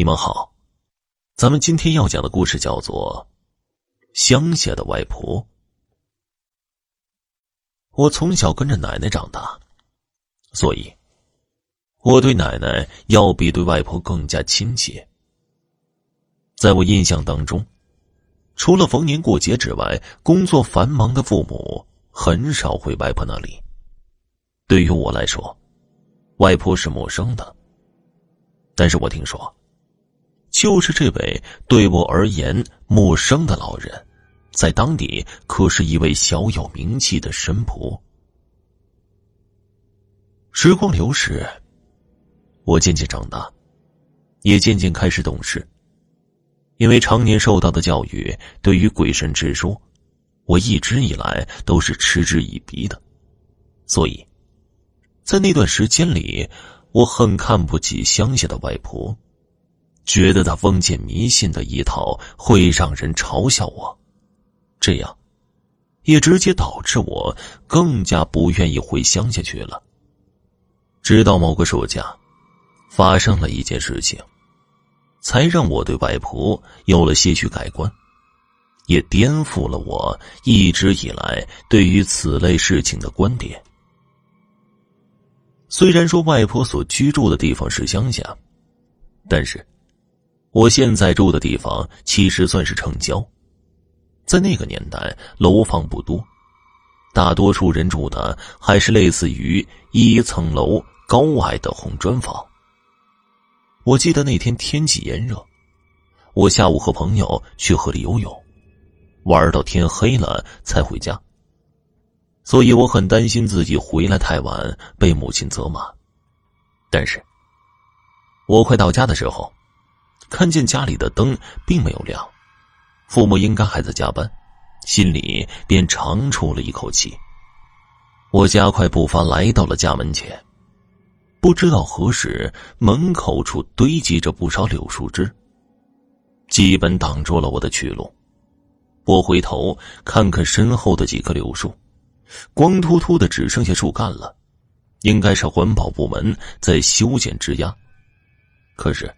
你们好，咱们今天要讲的故事叫做《乡下的外婆》。我从小跟着奶奶长大，所以我对奶奶要比对外婆更加亲切。在我印象当中，除了逢年过节之外，工作繁忙的父母很少回外婆那里。对于我来说，外婆是陌生的。但是我听说。就是这位对我而言陌生的老人，在当地可是一位小有名气的神婆。时光流逝，我渐渐长大，也渐渐开始懂事。因为常年受到的教育，对于鬼神之说，我一直以来都是嗤之以鼻的。所以，在那段时间里，我很看不起乡下的外婆。觉得他封建迷信的一套会让人嘲笑我，这样，也直接导致我更加不愿意回乡下去了。直到某个暑假，发生了一件事情，才让我对外婆有了些许改观，也颠覆了我一直以来对于此类事情的观点。虽然说外婆所居住的地方是乡下，但是。我现在住的地方其实算是城郊，在那个年代，楼房不多，大多数人住的还是类似于一层楼高矮的红砖房。我记得那天天气炎热，我下午和朋友去河里游泳，玩到天黑了才回家，所以我很担心自己回来太晚被母亲责骂。但是，我快到家的时候。看见家里的灯并没有亮，父母应该还在加班，心里便长出了一口气。我加快步伐来到了家门前，不知道何时门口处堆积着不少柳树枝，基本挡住了我的去路。我回头看看身后的几棵柳树，光秃秃的只剩下树干了，应该是环保部门在修剪枝丫。可是。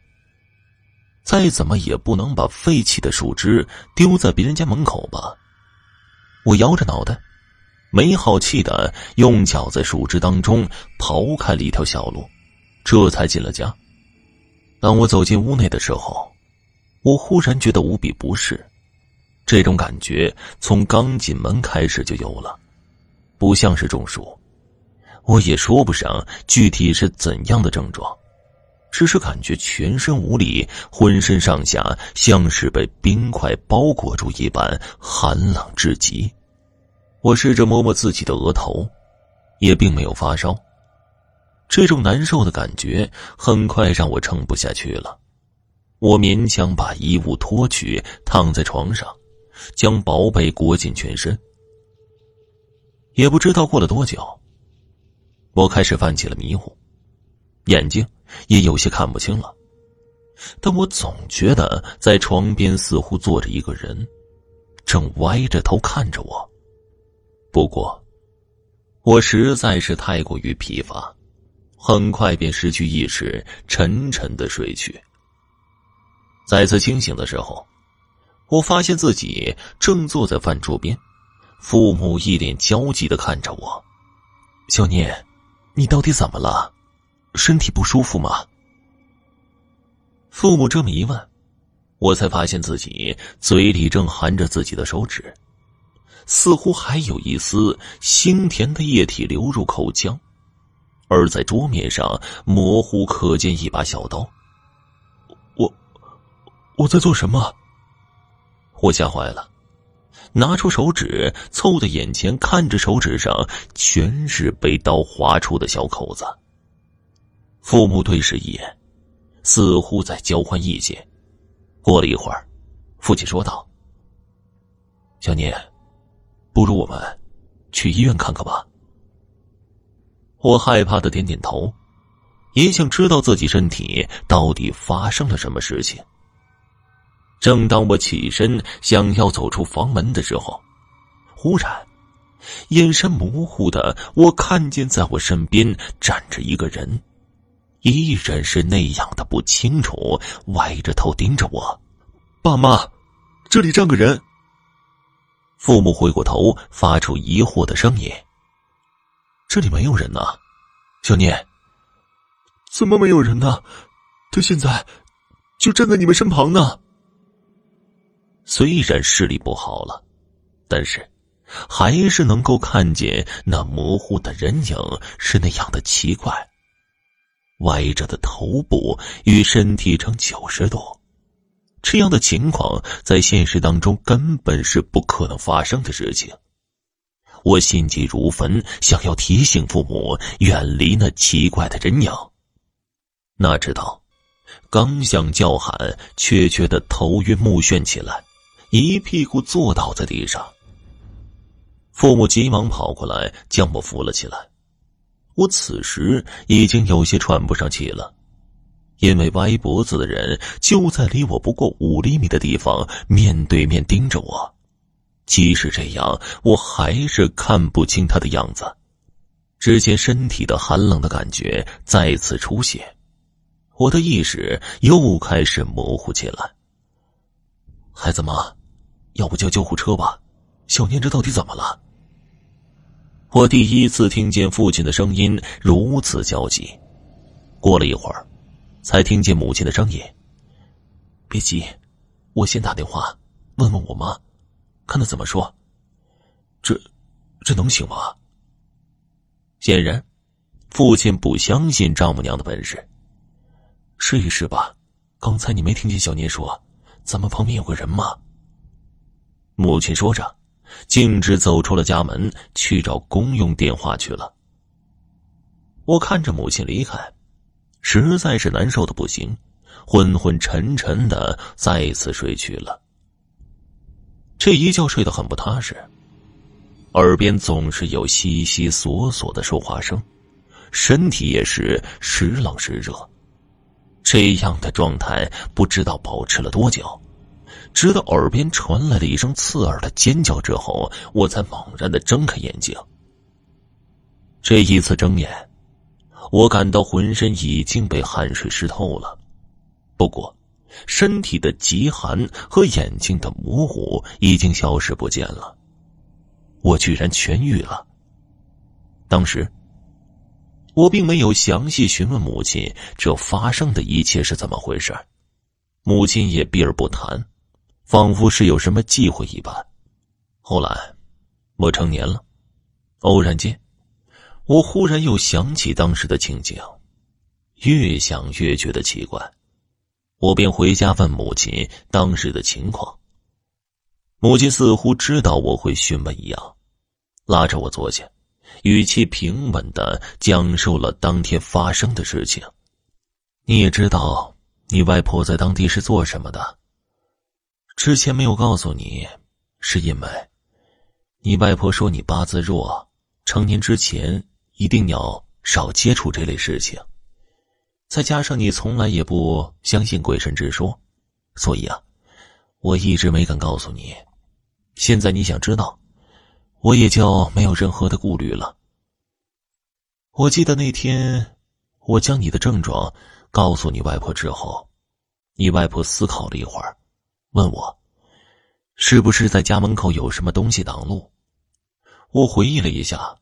再怎么也不能把废弃的树枝丢在别人家门口吧？我摇着脑袋，没好气的用脚在树枝当中刨开了一条小路，这才进了家。当我走进屋内的时候，我忽然觉得无比不适，这种感觉从刚进门开始就有了，不像是中暑，我也说不上具体是怎样的症状。只是感觉全身无力，浑身上下像是被冰块包裹住一般，寒冷至极。我试着摸摸自己的额头，也并没有发烧。这种难受的感觉很快让我撑不下去了。我勉强把衣物脱去，躺在床上，将薄被裹紧全身。也不知道过了多久，我开始犯起了迷糊，眼睛。也有些看不清了，但我总觉得在床边似乎坐着一个人，正歪着头看着我。不过，我实在是太过于疲乏，很快便失去意识，沉沉的睡去。再次清醒的时候，我发现自己正坐在饭桌边，父母一脸焦急的看着我：“小念，你到底怎么了？”身体不舒服吗？父母这么一问，我才发现自己嘴里正含着自己的手指，似乎还有一丝腥甜的液体流入口腔，而在桌面上模糊可见一把小刀。我，我在做什么？我吓坏了，拿出手指凑在眼前，看着手指上全是被刀划出的小口子。父母对视一眼，似乎在交换意见。过了一会儿，父亲说道：“小念，不如我们去医院看看吧。”我害怕的点点头，也想知道自己身体到底发生了什么事情。正当我起身想要走出房门的时候，忽然，眼神模糊的我看见在我身边站着一个人。依然是那样的不清楚，歪着头盯着我。爸妈，这里站个人。父母回过头，发出疑惑的声音：“这里没有人呢，小聂，怎么没有人呢？他现在就站在你们身旁呢。”虽然视力不好了，但是还是能够看见那模糊的人影是那样的奇怪。歪着的头部与身体呈九十度，这样的情况在现实当中根本是不可能发生的事情。我心急如焚，想要提醒父母远离那奇怪的人影，哪知道刚想叫喊，却觉得头晕目眩起来。一屁股坐倒在地上，父母急忙跑过来将我扶了起来。我此时已经有些喘不上气了，因为歪脖子的人就在离我不过五厘米的地方，面对面盯着我。即使这样，我还是看不清他的样子，只见身体的寒冷的感觉再次出现，我的意识又开始模糊起来。孩子们。要不叫救护车吧，小念这到底怎么了？我第一次听见父亲的声音如此焦急。过了一会儿，才听见母亲的声音：“别急，我先打电话问问我妈，看她怎么说。这，这能行吗？”显然，父亲不相信丈母娘的本事。试一试吧。刚才你没听见小念说，咱们旁边有个人吗？母亲说着，径直走出了家门，去找公用电话去了。我看着母亲离开，实在是难受的不行，昏昏沉沉的再次睡去了。这一觉睡得很不踏实，耳边总是有悉悉索索的说话声，身体也是时冷时热，这样的状态不知道保持了多久。直到耳边传来了一声刺耳的尖叫之后，我才猛然的睁开眼睛。这一次睁眼，我感到浑身已经被汗水湿透了，不过，身体的极寒和眼睛的模糊已经消失不见了。我居然痊愈了。当时，我并没有详细询问母亲这发生的一切是怎么回事，母亲也避而不谈。仿佛是有什么忌讳一般。后来，我成年了，偶然间，我忽然又想起当时的情景，越想越觉得奇怪，我便回家问母亲当时的情况。母亲似乎知道我会询问一样，拉着我坐下，语气平稳的讲述了当天发生的事情。你也知道，你外婆在当地是做什么的？之前没有告诉你，是因为，你外婆说你八字弱，成年之前一定要少接触这类事情。再加上你从来也不相信鬼神之说，所以啊，我一直没敢告诉你。现在你想知道，我也就没有任何的顾虑了。我记得那天，我将你的症状告诉你外婆之后，你外婆思考了一会儿。问我，是不是在家门口有什么东西挡路？我回忆了一下，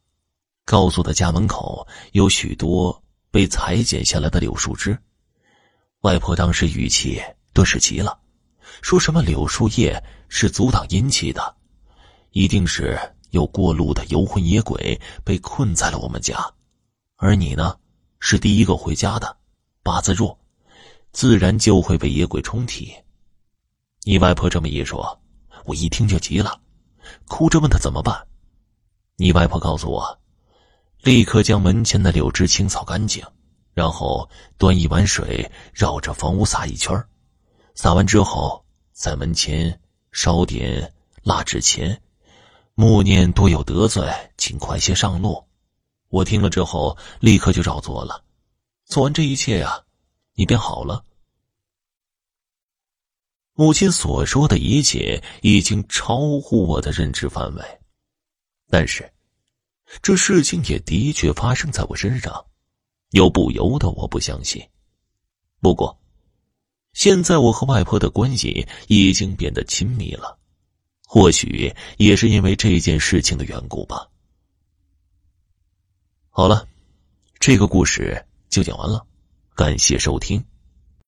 告诉他家门口有许多被裁剪下来的柳树枝。外婆当时语气顿时急了，说什么柳树叶是阻挡阴气的，一定是有过路的游魂野鬼被困在了我们家，而你呢，是第一个回家的，八字弱，自然就会被野鬼冲体。你外婆这么一说，我一听就急了，哭着问她怎么办。你外婆告诉我，立刻将门前的柳枝清扫干净，然后端一碗水绕着房屋撒一圈撒完之后在门前烧点蜡纸钱，默念多有得罪，请快些上路。我听了之后立刻就照做了，做完这一切呀，你便好了。母亲所说的一切已经超乎我的认知范围，但是，这事情也的确发生在我身上，又不由得我不相信。不过，现在我和外婆的关系已经变得亲密了，或许也是因为这件事情的缘故吧。好了，这个故事就讲完了，感谢收听。